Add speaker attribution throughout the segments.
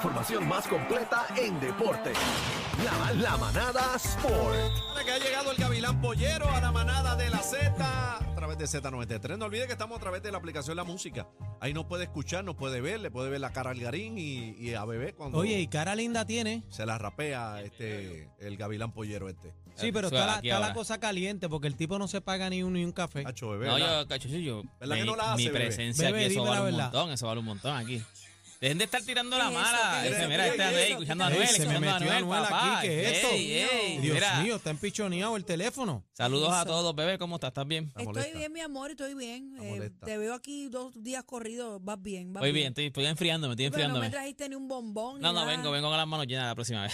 Speaker 1: información más completa en deporte. La, la manada Sport.
Speaker 2: Que ha llegado el Gavilán Pollero a la manada de la Z a través de Z93. No olvide que estamos a través de la aplicación La Música. Ahí nos puede escuchar, nos puede ver, le puede ver la cara al Garín y, y a Bebé cuando
Speaker 3: Oye, y cara linda tiene.
Speaker 2: se la rapea este el Gavilán Pollero este.
Speaker 3: Sí, pero
Speaker 4: Eso
Speaker 3: está, la, está la cosa caliente porque el tipo no se paga ni un, ni un café.
Speaker 2: Hacho, Bebé.
Speaker 4: No,
Speaker 2: ¿verdad?
Speaker 4: yo, cacho, sí, yo.
Speaker 2: ¿Verdad que
Speaker 4: mi,
Speaker 2: no la hace,
Speaker 4: mi
Speaker 2: bebé?
Speaker 4: presencia
Speaker 3: Bebé,
Speaker 4: aquí, eso
Speaker 3: dime la
Speaker 4: vale un
Speaker 3: verdad.
Speaker 4: montón, eso vale un montón aquí. Dejen de estar tirando la mala. Mira,
Speaker 2: ¿Qué
Speaker 4: este ahí escuchando a Anuel,
Speaker 3: se me
Speaker 4: escuchando a
Speaker 3: metió
Speaker 4: papá.
Speaker 3: aquí, ¿qué es esto?
Speaker 4: Ey, ey,
Speaker 3: Dios
Speaker 4: mira.
Speaker 3: mío, está empichoneado el teléfono.
Speaker 4: Saludos a todos, bebé, ¿cómo estás? ¿Estás bien?
Speaker 5: Estoy bien, mi amor, estoy bien. Eh, te veo aquí dos días corridos, vas bien, vas
Speaker 4: Muy bien, estoy, estoy enfriándome, estoy
Speaker 5: Pero no me
Speaker 4: enfriándome.
Speaker 5: trajiste ni un bombón.
Speaker 4: No,
Speaker 5: ni
Speaker 4: no,
Speaker 5: nada.
Speaker 4: vengo, vengo con las manos llenas la próxima vez.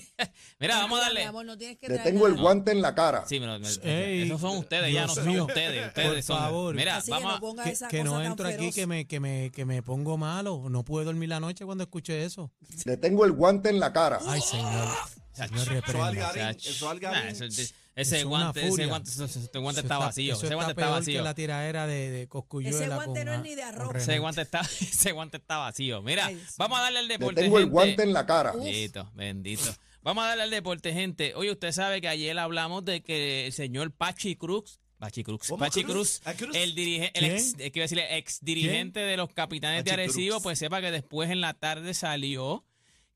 Speaker 4: Mira, vamos a darle.
Speaker 5: Mi amor, no tienes que
Speaker 6: Le
Speaker 5: traer
Speaker 6: tengo el
Speaker 5: nada.
Speaker 6: guante en la cara.
Speaker 4: Sí, me lo- me-
Speaker 3: Ey,
Speaker 4: esos son ustedes, ya no
Speaker 3: Dios
Speaker 4: son
Speaker 3: mío.
Speaker 4: ustedes. ustedes
Speaker 3: Por
Speaker 4: son-
Speaker 3: favor.
Speaker 4: Mira,
Speaker 5: Así que
Speaker 4: vamos
Speaker 5: no
Speaker 4: a-
Speaker 3: Que,
Speaker 5: esa
Speaker 3: que
Speaker 5: cosa
Speaker 3: no
Speaker 5: tan
Speaker 3: entro aquí
Speaker 5: feroz.
Speaker 3: que me, que, me, que me pongo malo. No puedo dormir la noche cuando escuche eso.
Speaker 6: Le tengo el guante en la cara.
Speaker 3: Ay, señor. Señor,
Speaker 2: Eso
Speaker 3: reprenda.
Speaker 4: Chacho.
Speaker 2: eso al
Speaker 4: Nah,
Speaker 2: Garín.
Speaker 4: ese- ese
Speaker 3: Eso es una
Speaker 4: guante, ese
Speaker 3: furia.
Speaker 4: guante, ese- ese guante
Speaker 3: Eso
Speaker 4: está vacío.
Speaker 3: eso
Speaker 4: Ese guante está
Speaker 3: peor que
Speaker 4: vacío.
Speaker 3: la tiradera de, de
Speaker 5: Ese guante
Speaker 3: con
Speaker 5: no es
Speaker 3: a-
Speaker 5: ni de
Speaker 3: con
Speaker 5: arroz.
Speaker 4: Ese guante está, ese guante está vacío. Mira,
Speaker 5: Ay, Dios
Speaker 4: vamos a darle al
Speaker 6: Le
Speaker 4: deporte.
Speaker 6: tengo el
Speaker 4: gente.
Speaker 6: guante en la cara.
Speaker 4: Bendito, bendito. Vamos a darle al deporte, gente. Oye, usted sabe que ayer hablamos de que el señor Pachi Cruz, Pachi Cruz,
Speaker 2: ¿Cómo
Speaker 4: Pachi
Speaker 2: Cruz?
Speaker 4: El dirige, el ex, eh, decirle, ex dirigente de los capitanes de Arecibo,
Speaker 2: Cruz.
Speaker 4: pues sepa que después en la tarde salió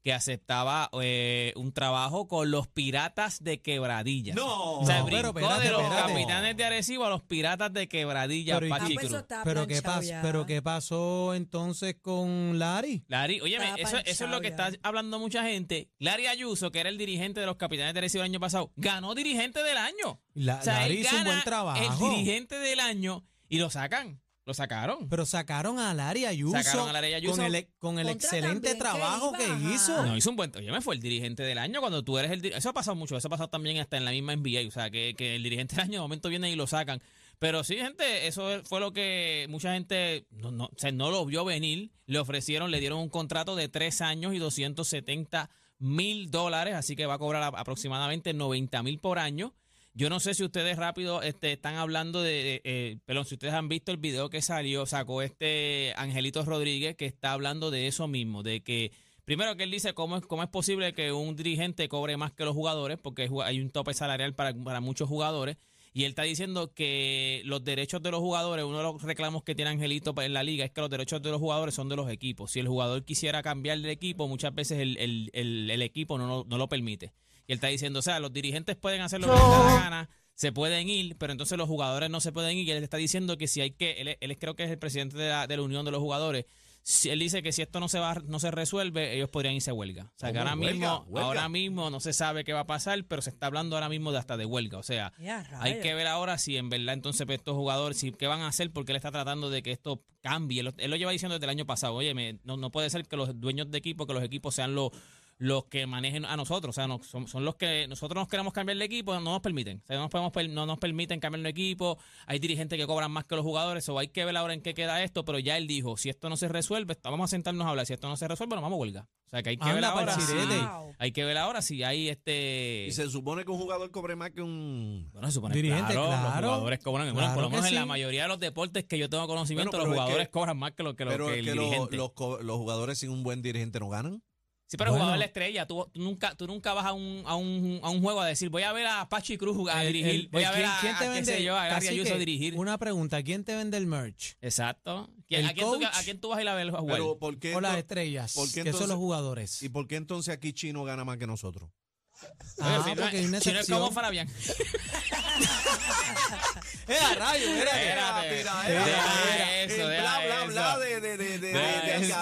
Speaker 4: que aceptaba eh, un trabajo con los piratas de Quebradilla.
Speaker 2: No.
Speaker 3: Pero espérate,
Speaker 4: de los
Speaker 3: espérate.
Speaker 4: capitanes de Arecibo a los piratas de Quebradilla,
Speaker 3: Pero ¿y
Speaker 4: Pachi
Speaker 5: Ah, pues
Speaker 4: Cruz.
Speaker 5: eso está
Speaker 3: Pero qué,
Speaker 5: planchado
Speaker 3: pas-
Speaker 5: ya.
Speaker 3: pero qué pasó entonces con Larry.
Speaker 4: Larry, oye, eso, eso es lo que está hablando mucha gente. Larry Ayuso, que era el dirigente de los capitanes de Arecibo el año pasado, ganó dirigente del año.
Speaker 3: La-
Speaker 4: O sea,
Speaker 3: Larry
Speaker 4: él
Speaker 3: hizo un buen trabajo.
Speaker 4: El dirigente del año y lo sacan. Lo sacaron.
Speaker 3: Pero sacaron a Larry Ayuso,
Speaker 4: Sacaron a Larry Ayuso.
Speaker 3: con el, con el excelente
Speaker 5: también, ¿qué
Speaker 3: trabajo que hizo.
Speaker 4: No, hizo un buen. Oye, me fue el dirigente del año cuando tú eres el. Eso ha pasado mucho. Eso ha pasado también hasta en la misma NBA. O sea, que, que el dirigente del año de momento viene y lo sacan. Pero sí, gente, eso fue lo que mucha gente no, no, o sea, no lo vio venir. Le ofrecieron, le dieron un contrato de tres años y 270 mil dólares. Así que va a cobrar aproximadamente 90 mil por año. Yo no sé si ustedes rápido este, están hablando de, eh, perdón, si ustedes han visto el video que salió, sacó este Angelito Rodríguez que está hablando de eso mismo, de que primero que él dice cómo es, cómo es posible que un dirigente cobre más que los jugadores, porque hay un tope salarial para, para muchos jugadores, y él está diciendo que los derechos de los jugadores, uno de los reclamos que tiene Angelito en la liga es que los derechos de los jugadores son de los equipos. Si el jugador quisiera cambiar de equipo, muchas veces el, el- el- el equipo no, lo- no lo permite. Y él está diciendo, o sea, los dirigentes pueden hacer lo que les da la gana, se pueden ir, pero entonces los jugadores no se pueden ir. Y él está diciendo que si hay que, él, él creo que es el presidente de la, de la unión de los jugadores. Si él dice que si esto no se va, no se resuelve, ellos podrían irse a huelga. O sea, que ahora
Speaker 2: ¿Huelga?
Speaker 4: mismo,
Speaker 2: ¿Huelga?
Speaker 4: ahora mismo no se sabe qué va a pasar, pero se está hablando ahora mismo de hasta de huelga. O sea, hay que ver ahora si en verdad entonces pues, estos jugadores, si, qué van a hacer, porque él está tratando de que esto cambie. Él, lo- él lo lleva diciendo desde el año pasado. Oye, me- no, no puede ser que los dueños de equipo, que los equipos sean los los que manejen a nosotros, o sea, no- son, son los que nosotros nos queremos cambiar de equipo, no nos permiten, o sea, no nos, podemos, per- no nos permiten cambiar de equipo, hay dirigentes que cobran más que los jugadores, o hay que ver ahora en qué queda esto, pero ya él dijo, si esto no se resuelve, vamos a sentarnos a hablar, si esto no se resuelve, nos vamos a huelga, o sea, que hay que ver
Speaker 3: Anda
Speaker 4: ahora, si-.
Speaker 5: Wow.
Speaker 4: hay que ver ahora si hay este...
Speaker 2: Y se supone que un jugador cobre más que un.
Speaker 4: Bueno, se supone
Speaker 3: Dirigente,
Speaker 4: claro, los
Speaker 3: claro.
Speaker 4: jugadores cobran. bueno,
Speaker 3: Claro
Speaker 4: por lo menos en la mayoría de los deportes que yo tengo conocimiento,
Speaker 2: Bueno,
Speaker 4: los
Speaker 2: es
Speaker 4: jugadores
Speaker 2: que-
Speaker 4: cobran más que lo que, lo
Speaker 2: Pero
Speaker 4: que
Speaker 2: es
Speaker 4: el
Speaker 2: que
Speaker 4: dirigente.
Speaker 2: los, co- los jugadores sin un buen dirigente no ganan.
Speaker 4: Sí, pero
Speaker 3: Bueno.
Speaker 4: jugador es la estrella. Tú, tú nunca, tú nunca vas a un, a, un, a un juego a decir, voy a ver a Pachi Cruz jugar, a
Speaker 3: El-
Speaker 4: dirigir,
Speaker 3: el-
Speaker 4: voy a
Speaker 3: el-
Speaker 4: ver
Speaker 3: ¿quién-
Speaker 4: a,
Speaker 3: quién te
Speaker 4: a qué
Speaker 3: vende?
Speaker 4: sé yo, a Gary Ayuso dirigir.
Speaker 3: Una pregunta, ¿quién te vende el merch?
Speaker 4: Exacto. ¿Quién-
Speaker 3: el
Speaker 4: a, quién tú,
Speaker 3: coach.
Speaker 4: a quién tú vas a ir a ver a jugar?
Speaker 2: Pero ¿por qué,
Speaker 3: O las estrellas,
Speaker 2: ¿por qué
Speaker 3: que son los jugadores.
Speaker 2: ¿Y por qué entonces aquí Chino gana más que nosotros?
Speaker 3: Ah,
Speaker 4: si no
Speaker 3: hay una
Speaker 4: si no es como Fabián.
Speaker 3: ¡Eh, a rayo! Espérate.
Speaker 2: Mira,
Speaker 3: Deja
Speaker 2: mira,
Speaker 4: eso,
Speaker 2: el bla, bla, bla de, de, de, de.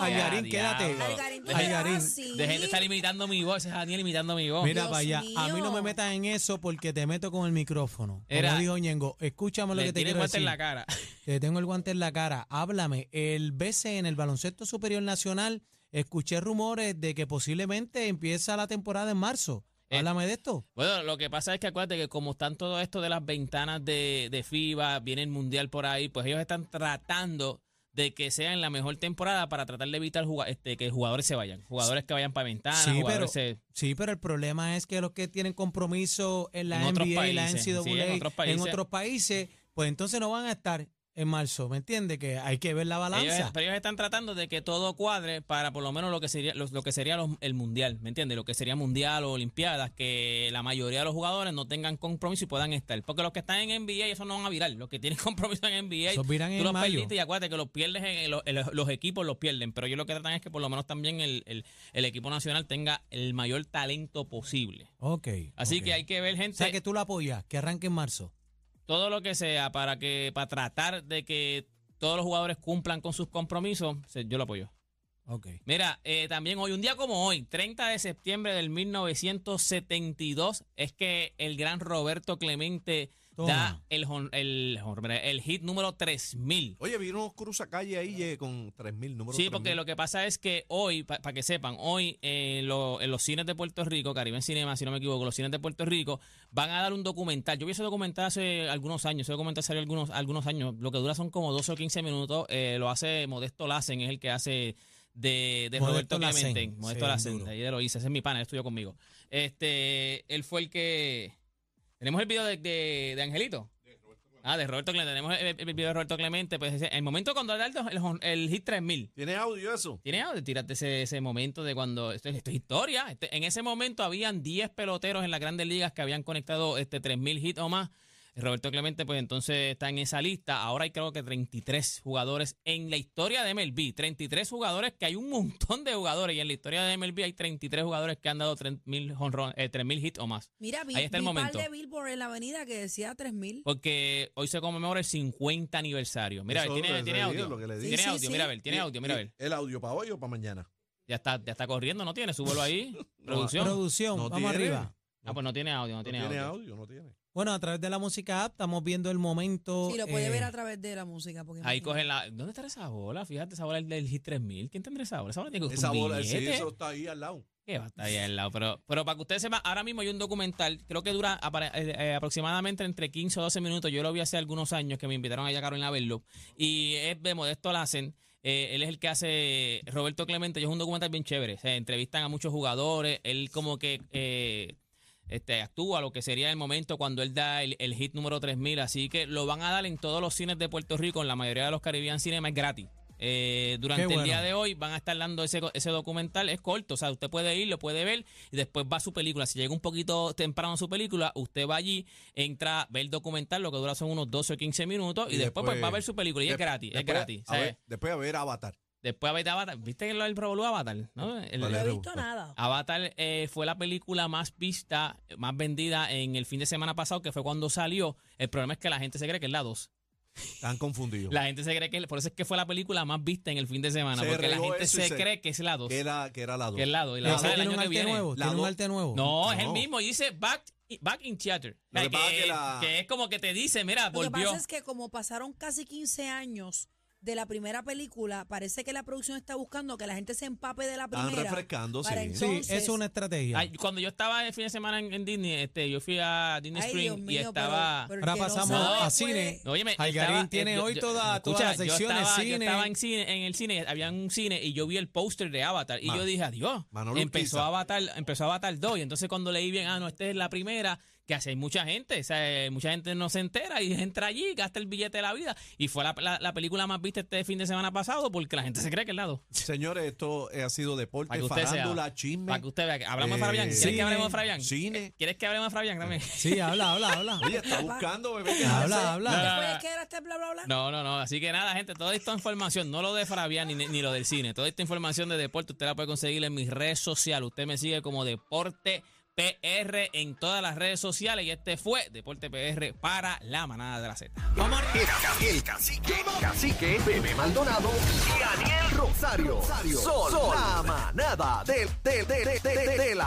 Speaker 2: Algarín.
Speaker 3: Quédate.
Speaker 5: Algarín,
Speaker 3: Garín.
Speaker 5: así.
Speaker 4: De gente está imitando mi voz, es Daniel imitando mi voz.
Speaker 3: Mira para allá, a mí no me metas en eso porque te meto con el micrófono.
Speaker 4: Era-
Speaker 3: Como dijo Ñengo, escúchame lo que te quiero
Speaker 4: guante
Speaker 3: decir.
Speaker 4: en la cara.
Speaker 3: Te tengo el guante en la cara. Háblame. El BC en el Baloncesto Superior Nacional, escuché rumores de que posiblemente empieza la temporada en marzo.
Speaker 4: Eh,
Speaker 3: Háblame de esto.
Speaker 4: Bueno, lo que pasa es que acuérdate que como están todo esto de las ventanas de, de FIBA, viene el Mundial por ahí, pues ellos están tratando de que sea en la mejor temporada para tratar de evitar este, que jugadores se vayan. Jugadores que vayan para ventanas,
Speaker 3: Sí, pero,
Speaker 4: se...
Speaker 3: sí, pero el problema es que los que tienen compromiso en la
Speaker 4: En
Speaker 3: NBA y la NCAA
Speaker 4: sí, en otros países.
Speaker 3: en otros países, pues entonces no van a estar. En marzo, ¿me entiendes? Que hay que ver la
Speaker 4: Ellos,
Speaker 3: balanza.
Speaker 4: pero ellos están tratando de que todo cuadre para por lo menos lo que sería lo, lo que sería los- el mundial, ¿me entiendes? Lo que sería mundial o olimpiadas, que la mayoría de los jugadores no tengan compromiso y puedan estar. Porque los que están en NBA, eso no van a virar. Los que tienen compromiso en NBA, tú
Speaker 3: en
Speaker 4: los
Speaker 3: mayo.
Speaker 4: perdiste y acuérdate que los pierdes, en, los, equipos los pierden. Pero ellos lo que tratan es que por lo menos también el, el- el equipo nacional tenga el mayor talento posible.
Speaker 3: Ok.
Speaker 4: Así que hay que ver
Speaker 3: O
Speaker 4: gente
Speaker 3: sea que tú lo apoyas, que arranque en marzo.
Speaker 4: Todo lo que sea para que para tratar de que todos los jugadores cumplan con sus compromisos, yo lo apoyo.
Speaker 3: Ok.
Speaker 4: Mira, eh, también hoy, un día como hoy, 30 de septiembre del 1972, es que el gran Roberto Clemente
Speaker 3: Toma.
Speaker 4: da el, hon- el, hon- el hit número 3000.
Speaker 2: Oye, vi unos cruzacalle ahí eh, con 3.000 números.
Speaker 4: Sí, porque lo que pasa es que hoy, para que sepan, hoy eh, lo- en los cines de Puerto Rico, Caribe Cinema, si no me equivoco, los cines de Puerto Rico van a dar un documental. Yo vi ese documental hace algunos años, ese documental salió algunos, algunos años, lo que dura son como 12 o 15 minutos, eh, lo hace Modesto Lacen, es el que hace de, de
Speaker 3: Modesto
Speaker 4: Roberto
Speaker 3: Lacen,
Speaker 4: Clemente. Modesto
Speaker 3: sí,
Speaker 4: Lacen,
Speaker 3: duro.
Speaker 4: ahí de lo hice, ese es mi pana, él estudió conmigo. Este, él fue el que... Tenemos el video de, de- de Angelito. Ah, de Roberto Clemente. Tenemos el, el video de Roberto Clemente. Pues ese- el momento cuando da el, el, el hit 3000.
Speaker 2: ¿Tiene audio eso?
Speaker 4: ¿Tiene audio? Tírate ese, ese momento de cuando. Esto, es- esto es historia. Este- en ese momento habían 10 peloteros en las grandes ligas que habían conectado este 3000 hits o más. Roberto Clemente, pues entonces está en esa lista. Ahora hay creo que 33 jugadores en la historia de MLB. 33 jugadores, que hay un montón de jugadores. Y en la historia de MLB hay 33 jugadores que han dado 3000 honrón- eh, 3000 hits o más.
Speaker 5: Mira, vi,
Speaker 4: Ahí está el
Speaker 5: vi
Speaker 4: momento.
Speaker 5: de billboard en la avenida que decía 3000.
Speaker 4: Porque hoy se conmemora el 50 aniversario. Mira, a ver,
Speaker 2: Eso
Speaker 4: tiene, tiene audio.
Speaker 2: lo que le
Speaker 5: Sí,
Speaker 2: dije.
Speaker 4: Tiene
Speaker 5: sí,
Speaker 4: audio,
Speaker 5: sí.
Speaker 4: mira a ver, tiene
Speaker 2: Y-
Speaker 4: audio, mira a ver.
Speaker 2: ¿El audio para hoy o para mañana?
Speaker 4: Ya está, ya está corriendo, ¿no tiene? Súbelo ahí. Producción.
Speaker 3: Producción,
Speaker 2: No
Speaker 3: vamos
Speaker 2: tiene.
Speaker 3: arriba.
Speaker 4: Ah, pues no tiene audio, no
Speaker 2: No
Speaker 4: tiene,
Speaker 2: tiene
Speaker 4: audio.
Speaker 2: audio, no tiene.
Speaker 3: Bueno, a través de la música app estamos viendo el momento.
Speaker 5: Sí, lo puede
Speaker 3: eh,
Speaker 5: ver a través de la música. Porque
Speaker 4: Ahí
Speaker 5: imagínate.
Speaker 4: cogen la. ¿Dónde está esa bola? Fíjate, esa bola es del Hit 3000. ¿Quién tendrá esa bola? Esa bola tiene que
Speaker 2: Esa
Speaker 4: un
Speaker 2: bola, sí, eso está ahí al lado.
Speaker 4: ¿Qué va a estar ahí al lado? Pero, pero para que ustedes sepan, ahora mismo hay un documental, creo que dura eh, eh, aproximadamente entre 15 o 12 minutos. Yo lo vi hace algunos años que me invitaron allá a Carolina a verlo. Y es de Modesto Lacen. Eh, él es el que hace Roberto Clemente. Y es un documental bien chévere. Se entrevistan a muchos jugadores. Él como que eh, este, actúa lo que sería el momento cuando él da el, el hit número 3000. Así que lo van a dar en todos los cines de Puerto Rico. En la mayoría de los Caribbean Cinema es gratis. Eh, durante el día de hoy van a estar dando ese, ese documental. Es corto, o sea, usted puede ir, lo puede ver y después va a su película. Si llega un poquito temprano a su película, usted va allí, entra, ve el documental, lo que dura son unos 12 o 15 minutos y,
Speaker 2: Y
Speaker 4: después, pues, va a ver su película y es gratis, es gratis.
Speaker 2: a ver, después a ver Avatar.
Speaker 4: Después Avatar. ¿Viste que lo del Revolú Avatar? ¿no? El-
Speaker 5: No he visto nada.
Speaker 4: Avatar eh, fue la película más vista, más vendida en el fin de semana pasado, que fue cuando salió. El problema es que la gente se cree que es la 2.
Speaker 2: Están confundidos.
Speaker 4: La gente se cree que, por eso es que fue la película más vista en el fin de semana,
Speaker 2: Se
Speaker 4: porque la gente se,
Speaker 2: se-
Speaker 4: cree que es la 2.
Speaker 2: que, era, que era la 2.
Speaker 4: Que es la 2. Y la
Speaker 3: Ese
Speaker 4: va a ser el
Speaker 3: tiene un
Speaker 4: año que
Speaker 3: arte
Speaker 4: viene.
Speaker 3: nuevo,
Speaker 2: La
Speaker 3: tiene un
Speaker 2: do-
Speaker 3: arte nuevo.
Speaker 4: No, es el mismo. Y dice back, back in theater.
Speaker 2: Lo que es que la-
Speaker 4: que es como que te dice, mira,
Speaker 5: Lo que
Speaker 4: volvió.
Speaker 5: pasa es que como pasaron casi 15 años de la primera película, parece que la producción está buscando que la gente se empape de la
Speaker 2: Están
Speaker 5: primera.
Speaker 2: refrescando,
Speaker 5: para
Speaker 2: sí.
Speaker 3: Sí, es una estrategia.
Speaker 4: Ay, cuando yo estaba el fin de semana en, en Disney, este, yo fui a Disney Spring y
Speaker 5: pero-
Speaker 4: estaba.
Speaker 5: pero el
Speaker 3: Ahora
Speaker 5: no
Speaker 3: pasamos
Speaker 5: sabe
Speaker 3: a cine.
Speaker 4: Óyeme,
Speaker 3: Algarín
Speaker 4: estaba-
Speaker 3: tiene
Speaker 4: eh, yo-
Speaker 3: hoy
Speaker 4: yo-
Speaker 3: toda-
Speaker 4: escucha,
Speaker 3: todas las
Speaker 4: yo
Speaker 3: secciones,
Speaker 4: estaba- Yo
Speaker 3: cine.
Speaker 4: estaba en cine, en el cine, había un cine y yo vi el póster de Avatar y yo dije, adiós.
Speaker 2: Manolo
Speaker 4: Empezó
Speaker 2: Urquiza.
Speaker 4: Avatar, empezó Avatar 2 y entonces cuando leí bien, ah, no, esta es la primera, que hace mucha gente, o sea, eh, mucha gente no se entera y entra allí, gasta el billete de la vida y fue la, la- la película más vista este fin de semana pasado porque la gente se cree que es lado.
Speaker 2: Señores, esto eh, ha sido deporte,
Speaker 4: Para que usted sea-
Speaker 2: farándula, chisme.
Speaker 4: Para que usted vea que hablamos de
Speaker 2: Eh,
Speaker 4: Fabián. ¿Quieres
Speaker 3: cine,
Speaker 4: que hablemos de Fabián?
Speaker 2: cine.
Speaker 4: ¿Quieres que hablemos de Fabián también?
Speaker 3: Sí, habla, habla, habla.
Speaker 2: Oye, está buscando, bebé. ¿qué
Speaker 3: habla, habla.
Speaker 4: No, no,
Speaker 5: ¿Después
Speaker 4: no.
Speaker 5: de que era este bla bla bla?
Speaker 4: No, no, no. Así que nada, gente, toda esta información, no lo de Fabián ni, ni lo del cine, toda esta información de deporte usted la puede conseguir en mis redes sociales. Usted me sigue como Deporte PR en todas las redes sociales y este fue Deporte PR para la manada de la Z.
Speaker 1: El, el cacique, cacique, Bebé Maldonado y Daniel Rosario. Sol, la manada de, de, de, de, de- de la